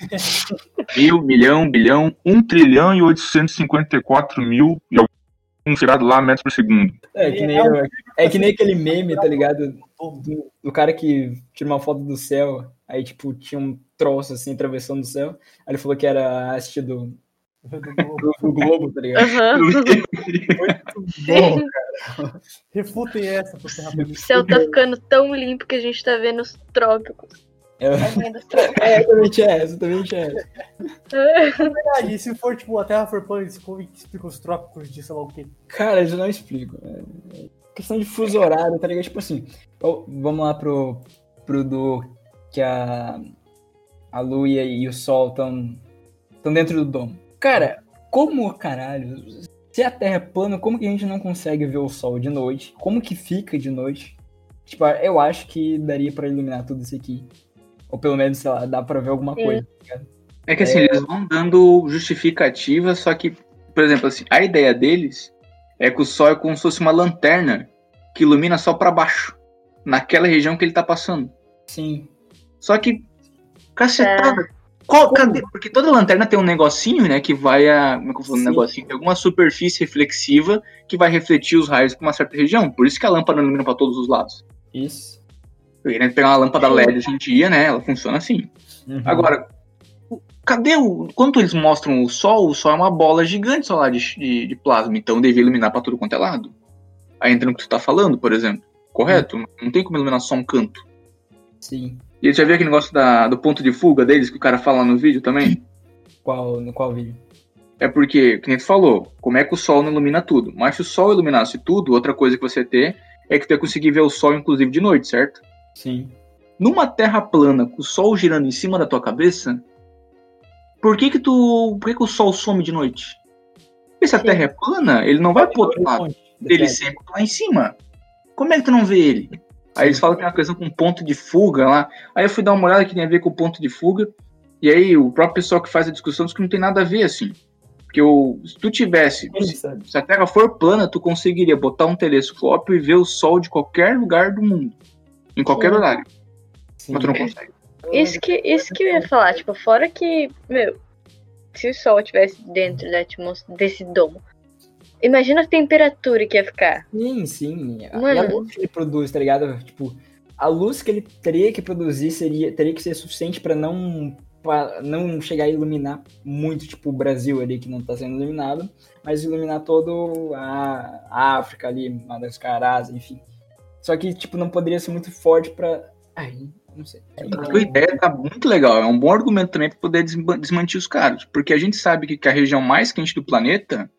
Mil, milhão, bilhão, um trilhão e 854 mil e algum tirado lá metros por segundo. É que nem, é que nem aquele meme, tá ligado? Do, do cara que tira uma foto do céu, aí tipo, tinha um troço assim atravessando o céu. Aí ele falou que era a haste do, do, do Globo, tá ligado? Aham. Bom, Refutem essa pro O terraplanista. céu tá ficando tão limpo que a gente tá vendo os trópicos. é, dos trópicos. é, exatamente é, exatamente é. Ah, e se for, tipo, a Terra for plana, eles como que explica os trópicos de sei lá o quê? Cara, eles não explicam. É é questão de fuso horário, tá ligado? Tipo assim, vamos lá pro, pro do que a, a Lua e o Sol estão estão dentro do domo. Cara, como caralho? Se a Terra é plana, como que a gente não consegue ver o Sol de noite? Como que fica de noite? Tipo, eu acho que daria pra iluminar tudo isso aqui. Ou pelo menos, sei lá, dá pra ver alguma Sim. coisa. É que assim, eles vão dando justificativa, só que, por exemplo, assim, a ideia deles é que o sol é como se fosse uma lanterna que ilumina só pra baixo, naquela região que ele tá passando. Sim. Só que, cacetada. Qual, cadê? Porque toda lanterna tem um negocinho, né, que vai a. Como é que eu falo? Um negocinho, tem alguma superfície reflexiva que vai refletir os raios pra uma certa região. Por isso que a lâmpada não ilumina pra todos os lados. Isso. Porque, né, pegar uma lâmpada LED hoje em dia, né, ela funciona assim. Uhum. Agora, o- cadê o. Quando eles mostram o Sol, o Sol é uma bola gigante só lá de, de, de plasma, então devia iluminar pra tudo quanto é lado. Aí entra no que tu tá falando, por exemplo. Correto? Não tem como iluminar só um canto. Sim. E já viu aquele negócio da, do ponto de fuga deles que o cara fala no vídeo também? Qual, no qual vídeo? É porque, que nem tu falou, como é que o Sol não ilumina tudo? Mas se o Sol iluminasse tudo, outra coisa que você ter é que tu ia conseguir ver o Sol, inclusive, de noite, certo? Sim. Numa terra plana, com o Sol girando em cima da tua cabeça, por que que tu. Por que, que o Sol some de noite? Porque se a. Terra é plana, ele não vai pro outro lado. Ele sempre tá lá em cima. Como é que tu não vê ele? Aí eles falam que tem uma questão com ponto de fuga lá. Aí eu fui dar uma olhada que tem a ver com o ponto de fuga. E aí o próprio pessoal que faz a discussão diz que não tem nada a ver assim. Porque o, se tu tivesse. Sabe? Se a Terra for plana, tu conseguiria botar um telescópio e ver o Sol de qualquer lugar do mundo. Em qualquer Sim. horário. Sim. Mas tu não consegue. Isso que, isso que eu ia falar, tipo, fora que, meu, se o sol estivesse dentro da atmosfera, desse domo, imagina a temperatura que ia ficar. Sim, sim. E a Mano. luz que ele produz, tá ligado? Tipo, a luz que ele teria que produzir seria, teria que ser suficiente pra não, pra não chegar a iluminar muito, tipo, o Brasil ali, que não tá sendo iluminado, mas iluminar todo a, África ali, Madagascar, Ásia, enfim. Só que, tipo, não poderia ser muito forte pra. Ai, não sei. A tua ideia tá muito legal. É um bom argumento também para poder desma- desmentir os caras. Porque a gente sabe que, que a região mais quente do planeta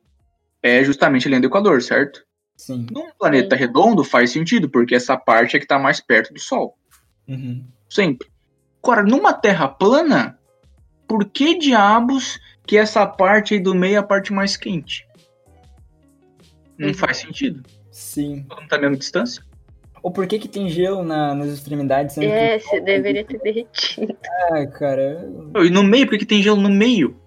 é justamente a linha do Equador, certo? Sim. Num planeta redondo faz sentido, porque essa parte é que tá mais perto do Sol. Uhum. Sempre. Agora, numa Terra plana, por que diabos que essa parte aí do meio é a parte mais quente? Não Uhum. faz sentido. Sim. Todo mundo tá à mesma distância. Ou por que que tem gelo na, nas extremidades? que- É, você deveria ter derretido. Ah, cara. E no meio, por que que tem gelo no meio?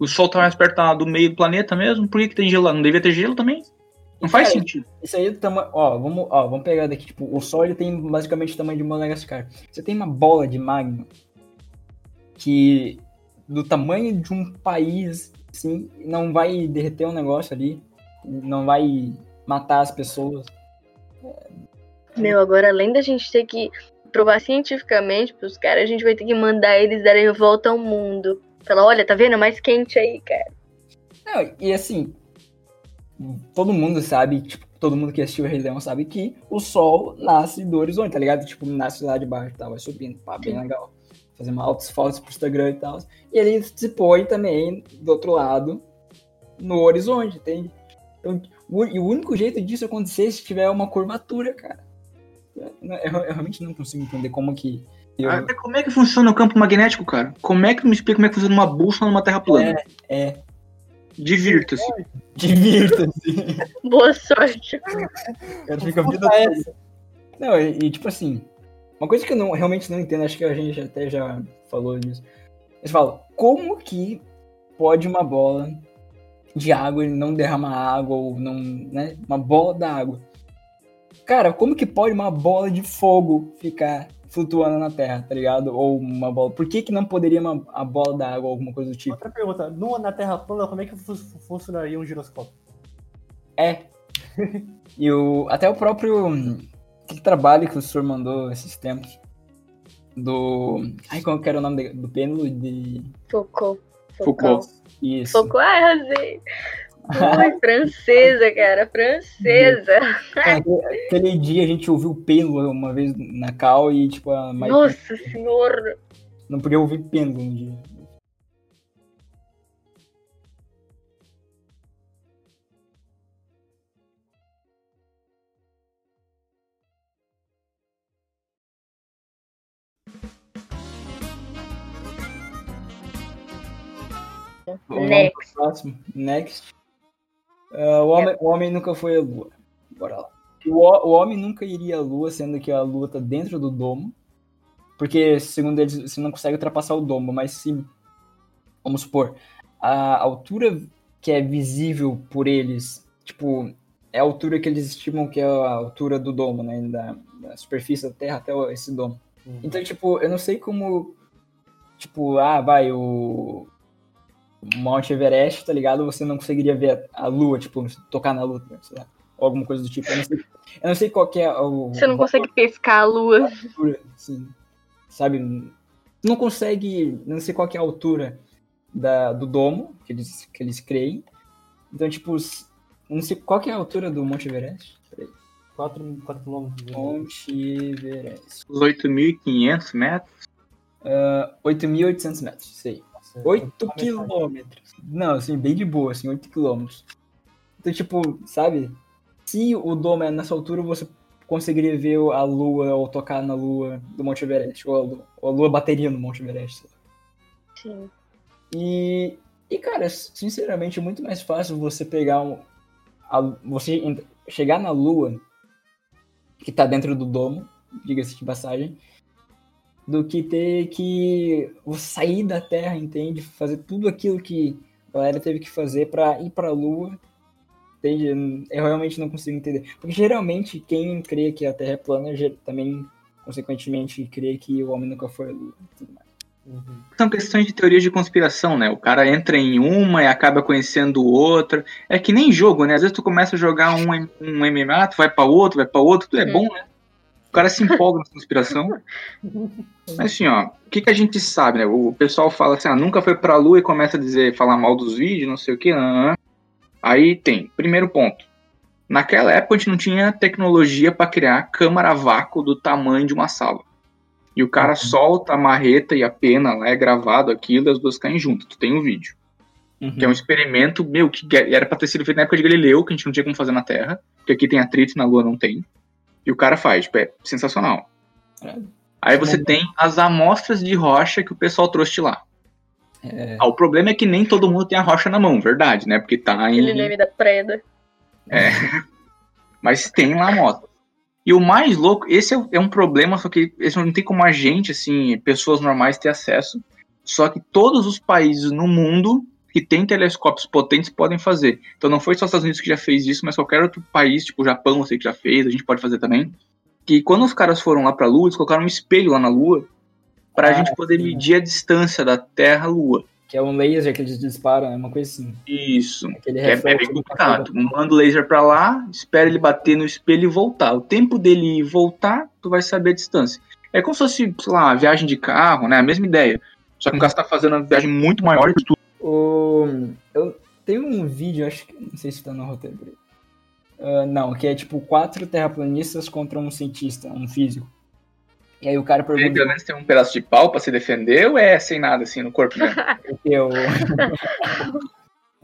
O Sol tá mais perto do meio do planeta mesmo? Por que, que tem gelo lá? Não devia ter gelo também? Não faz Cara, sentido. Isso aí é do tamanho. Ó, vamos, ó, vamos pegar daqui. Tipo, o Sol ele tem basicamente o tamanho de Madagascar. Você tem uma bola de magma que, do tamanho de um país, assim, não vai derreter um negócio ali, não vai matar as pessoas. Meu, agora além da gente ter que provar cientificamente pros caras, a gente vai ter que mandar eles darem volta ao mundo. Falar, olha, tá vendo? É mais quente aí, cara. Não, e assim, todo mundo sabe, tipo, todo mundo que assistiu o Rei Leão sabe que o sol nasce do horizonte, tá ligado? Tipo, nasce lá de baixo e tal, vai subindo, pá, bem Sim. legal. Fazer uma altas fotos pro Instagram e tal. E ele se põe também do outro lado, no horizonte, entende? Então, o, e o único jeito disso acontecer é se tiver uma curvatura, cara. Eu, eu- eu realmente não consigo entender como que. Eu- Até como é que funciona o campo magnético, cara? Como é que tu me explica como é que funciona uma bússola numa Terra plana? é, Divirta-se. divirta-se. Boa sorte. Cara fica a vida essa. Não, e, e, tipo assim, uma coisa que eu não, realmente não entendo, acho que a gente até já falou disso. Eles falam, como que pode uma bola de água ele não derramar água ou não, né? Uma bola d'água. Cara, como que pode uma bola de fogo ficar flutuando na Terra, tá ligado? Ou uma bola. Por que que não poderia uma a bola d'água ou alguma coisa do tipo? Outra pergunta, numa, na Terra plana, como é que fu- funcionaria um giroscópio? É. E o, até o próprio aquele trabalho que o senhor mandou esses tempos do. Ai, como que era o nome de- do pêndulo de. Foucault. Foucault. Isso. Foucault, ah, arrasei. Ui, francesa, cara, francesa. É, aquele, dia a gente ouviu o pêndulo uma vez na cal e, tipo, a Nossa senhora. não podia ouvir pêndulo no dia. Vamos Next. próximo. Next. Ah, o, homem, o homem nunca foi à lua. Bora lá. O, o homem nunca iria à lua, sendo que a lua tá dentro do domo. Porque, segundo eles, você não consegue ultrapassar o domo, mas se. Vamos supor, a altura que é visível por eles, tipo, é a altura que eles estimam que é a altura do domo, né? Da, da superfície da Terra até esse domo. Então, tipo, eu não sei como. Tipo, ah, vai, o. o Monte Everest, tá ligado? Você não conseguiria ver a, a lua, tipo, tocar na lua, sei lá. Ou alguma coisa do tipo. Eu não sei, eu não sei qual que é o. Você não consegue pescar a lua. altura, assim, sabe? não consegue, não sei qual que é a altura da, do domo que eles, que eles creem. Então, tipo, não sei qual que é a altura do Monte Everest. Peraí. 4, 4 km. Monte Everest. Os 8.500 metros. Ah, 8.800 metros, sei. Nossa, 8 tá metade. quilômetros. Não, assim, bem de boa, assim, 8 quilômetros. Então, tipo, sabe? Se o domo é nessa altura, você conseguiria ver a lua ou tocar na lua do Monte Everest. Ou a lua, ou a lua bateria no Monte Everest. sei lá. Sim. E, e, cara, sinceramente, é muito mais fácil você pegar um. a- você chegar na lua, que tá dentro do domo, diga-se de passagem, do que ter que sair da Terra, entende? Fazer tudo aquilo que a galera teve que fazer pra ir pra lua. Entende? Eu realmente não consigo entender. Porque geralmente quem crê que a Terra é plana também, consequentemente, crê que o homem nunca foi à lua. e Tudo mais. Uhum. São questões de teorias de conspiração, né? O cara entra em uma e acaba conhecendo outra. É que nem jogo, né? Às vezes tu começa a jogar um, um MMA, tu vai pra outro, vai pra outro, tudo é Uhum. bom, né? O cara se empolga na conspiração. Mas assim, ó, o que, que a gente sabe, né? O pessoal fala assim, ah, nunca foi pra lua e começa a dizer, falar mal dos vídeos, não sei o que. Aí tem, primeiro ponto. Naquela época a gente não tinha tecnologia pra criar câmara vácuo do tamanho de uma sala. E o cara solta a marreta e a pena lá, é gravado aquilo, e as duas caem juntas. Tu tem o vídeo. Que é um experimento, meu, que era pra ter sido feito na época de Galileu, que a gente não tinha como fazer na Terra, porque aqui tem atrito e na Lua não tem. E o cara faz, tipo, é sensacional. É. Aí você tem as amostras de rocha que o pessoal trouxe de lá. É. Ah, o problema é que nem todo mundo tem a rocha na mão, verdade, né? Porque tá Aquele em. meme da preda. Mas tem lá a amostra. E o mais louco, esse é, é um problema, só que esse não tem como a gente, assim, pessoas normais ter acesso. Só que todos os países no mundo que têm telescópios potentes podem fazer. Então não foi só os Estados Unidos que já fez isso, mas qualquer outro país, tipo o Japão, eu sei que já fez, a gente pode fazer também. Que quando os caras foram lá pra Lua, eles colocaram um espelho lá na Lua pra Ah, gente poder sim. medir a distância da Terra à Lua. Que é um laser que eles disparam, é uma coisa assim. Isso. É, é bem do complicado. Manda o laser pra lá, espera ele bater no espelho e voltar. O tempo dele ir e voltar, tu vai saber a distância. É como se fosse, sei lá, viagem de carro, né? A mesma ideia. Só que o cara tá fazendo uma viagem muito maior que tu. O... Eu tenho um vídeo, acho que. Não sei se tá no roteiro. Ah, não, que é tipo quatro terraplanistas contra um cientista, um físico. E aí o cara Ele pergunta pelo menos tem um pedaço de pau pra se defender ou é sem nada assim no corpo, né? o que é o.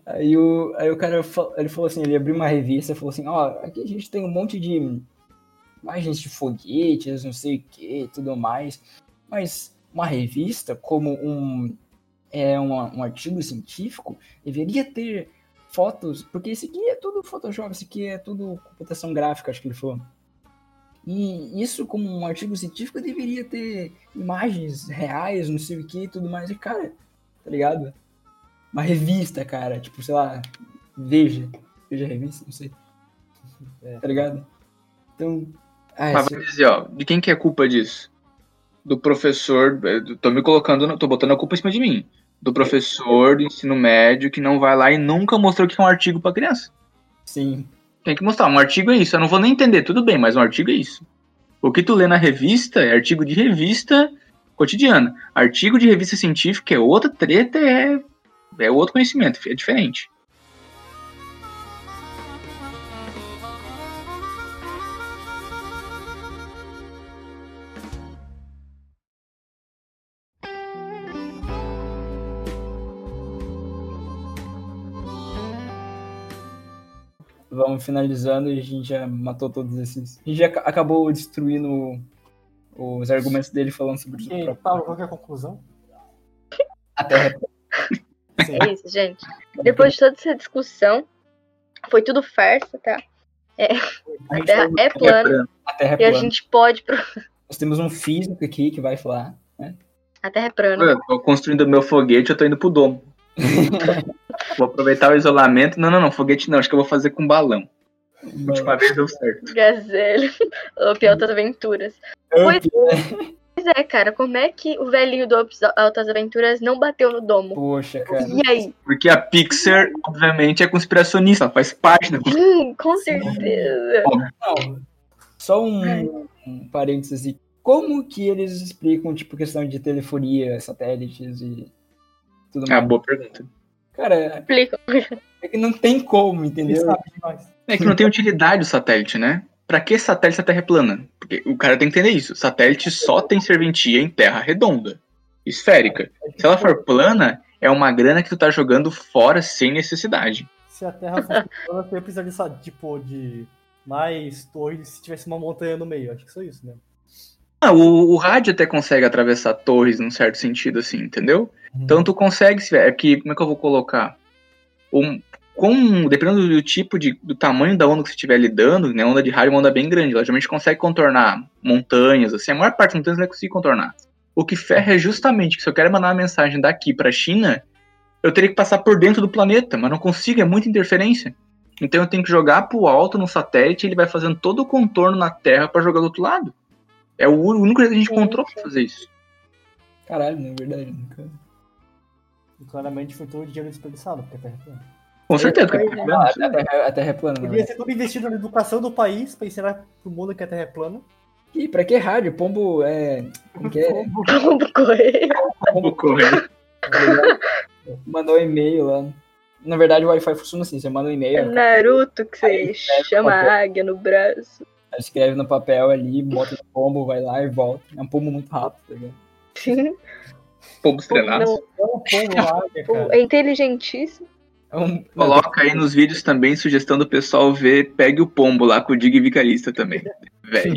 aí, o, aí o cara ele falou assim, ele abriu uma revista e falou assim, ó, aqui a gente tem um monte de imagens de foguetes, não sei o que e tudo mais. Mas uma revista, como um, é uma- um artigo científico, deveria ter fotos, porque isso aqui é tudo Photoshop, isso aqui é tudo computação gráfica, acho que ele falou. E isso, como um artigo científico, deveria ter imagens reais, não sei o que e tudo mais. E, cara, tá ligado? Uma revista, cara, tipo, sei lá, Veja. Veja a revista, não sei. É. Tá ligado? Então. Ah, Mas esse- vai dizer, ó, de quem que é culpa disso? Do professor, eh, tô me colocando, tô botando a culpa em cima de mim. Do professor do ensino médio que não vai lá e nunca mostrou o que é um artigo pra criança. sim. Tem que mostrar, um artigo é isso. Eu não vou nem entender, tudo bem, mas um artigo é isso. O que tu lê na revista é artigo de revista cotidiana. Artigo de revista científica é outra treta, é, é outro conhecimento, é diferente. Finalizando e a gente já matou todos esses. A gente já ca- acabou destruindo os argumentos dele falando sobre E, o próprio. Paulo, qual que é a conclusão? A Terra Sim. É isso, gente. Depois de toda essa discussão, foi tudo farsa, tá? a A Terra é plana A Terra e é a plana. gente pode. pro- Nós temos um físico aqui que vai falar. A Terra é plana. Eu tô construindo meu foguete, eu tô indo pro domo. vou aproveitar o isolamento. Não, não, não, foguete não, acho que eu vou fazer com balão. Última vez deu certo. Gazelle. O Altas Aventuras. Pois Pois é, cara, como é que o velhinho do Ops- Altas Aventuras não bateu no domo? Poxa, cara. E aí? Porque a Pixar, obviamente, é conspiracionista, ela faz parte da Sim, com certeza. Não, só um, um parênteses. como que eles explicam, tipo, questão de telefonia, satélites e tudo É uma mais? boa pergunta. Cara, Explica. é que não tem como, entendeu? É que não tem utilidade o satélite, né? Pra que satélite se a Terra é plana? Porque o cara tem que entender isso. Satélite só tem serventia em terra redonda, esférica. Se ela for plana, é uma grana que tu tá jogando fora sem necessidade. Se a Terra fosse plana, você ia precisar de, tipo, de mais torres se tivesse uma montanha no meio. Acho que só isso, né? Ah, o, o rádio até consegue atravessar torres num certo sentido, assim, entendeu? Então tu consegue, se- é que, como é que eu vou colocar? Um, com, dependendo do tipo de, do tamanho da onda que você estiver lidando, né, onda de rádio é uma onda bem grande, ela geralmente consegue contornar montanhas, assim, a maior parte das montanhas vai conseguir contornar. O que ferra é justamente que se eu quero mandar uma mensagem daqui pra China, eu teria que passar por dentro do planeta, mas não consigo, é muita interferência. Então eu tenho que jogar pro alto no satélite, ele vai fazendo todo o contorno na Terra pra jogar do outro lado. É o único jeito que a gente encontrou pra fazer isso. Caralho, não é verdade. Nunca... E claramente foi todo o dinheiro desperdiçado, porque a Terra é plana. Com certeza, Pois cara. é. A, terra, a Terra é plana, né? Podia ser tudo investido na educação do país, pra ensinar pro mundo que a Terra é plana. Ih, pra que rádio? Pombo é. Como que é? Vamos correr. Vou correr. Mandou um e-mail lá. Na verdade, o Wi-Fi funciona assim: você manda um e-mail, Naruto que você chama a águia no braço. Escreve no papel ali, bota no pombo, vai lá e volta. É um pombo muito rápido, tá ligado? É um pombo lá, né, cara? é inteligentíssimo. É um... Coloca aí nos vídeos também, sugestão do pessoal ver Pegue o Pombo lá com o Dig Vicarista também. Velho.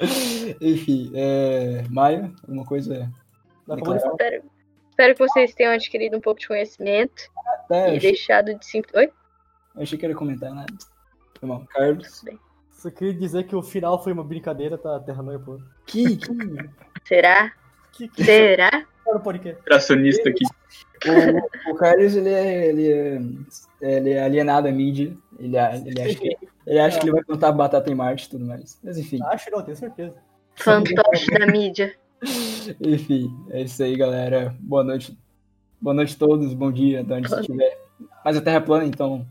Enfim, é... Maio, alguma coisa. Dá pra. Espero, espero que vocês tenham adquirido um pouco de conhecimento É, e achei, deixado de. Oi? eu achei que era comentar nada. Foi mal. Carlos. Só queria dizer que o final foi uma brincadeira, tá? A Terra não é plana. Que, que... Será? Que que Será? era o podcast? Tracionista aqui. O, o Carlos, ele é, ele, é, ele é alienado à mídia. Ele, a- ele, acha que, ele acha que ele vai plantar batata em Marte e tudo mais. Mas enfim, Acho não, tenho certeza. Fantoche da mídia. enfim, é isso aí, galera. Boa noite. Boa noite a todos, bom dia, de onde você estiver. Mas a Terra é plana, então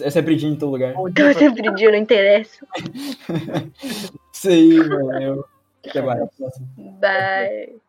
é sempre dia em todo lugar. Então pra sempre dia não interessa. Isso aí, valeu. Até mais. Bye.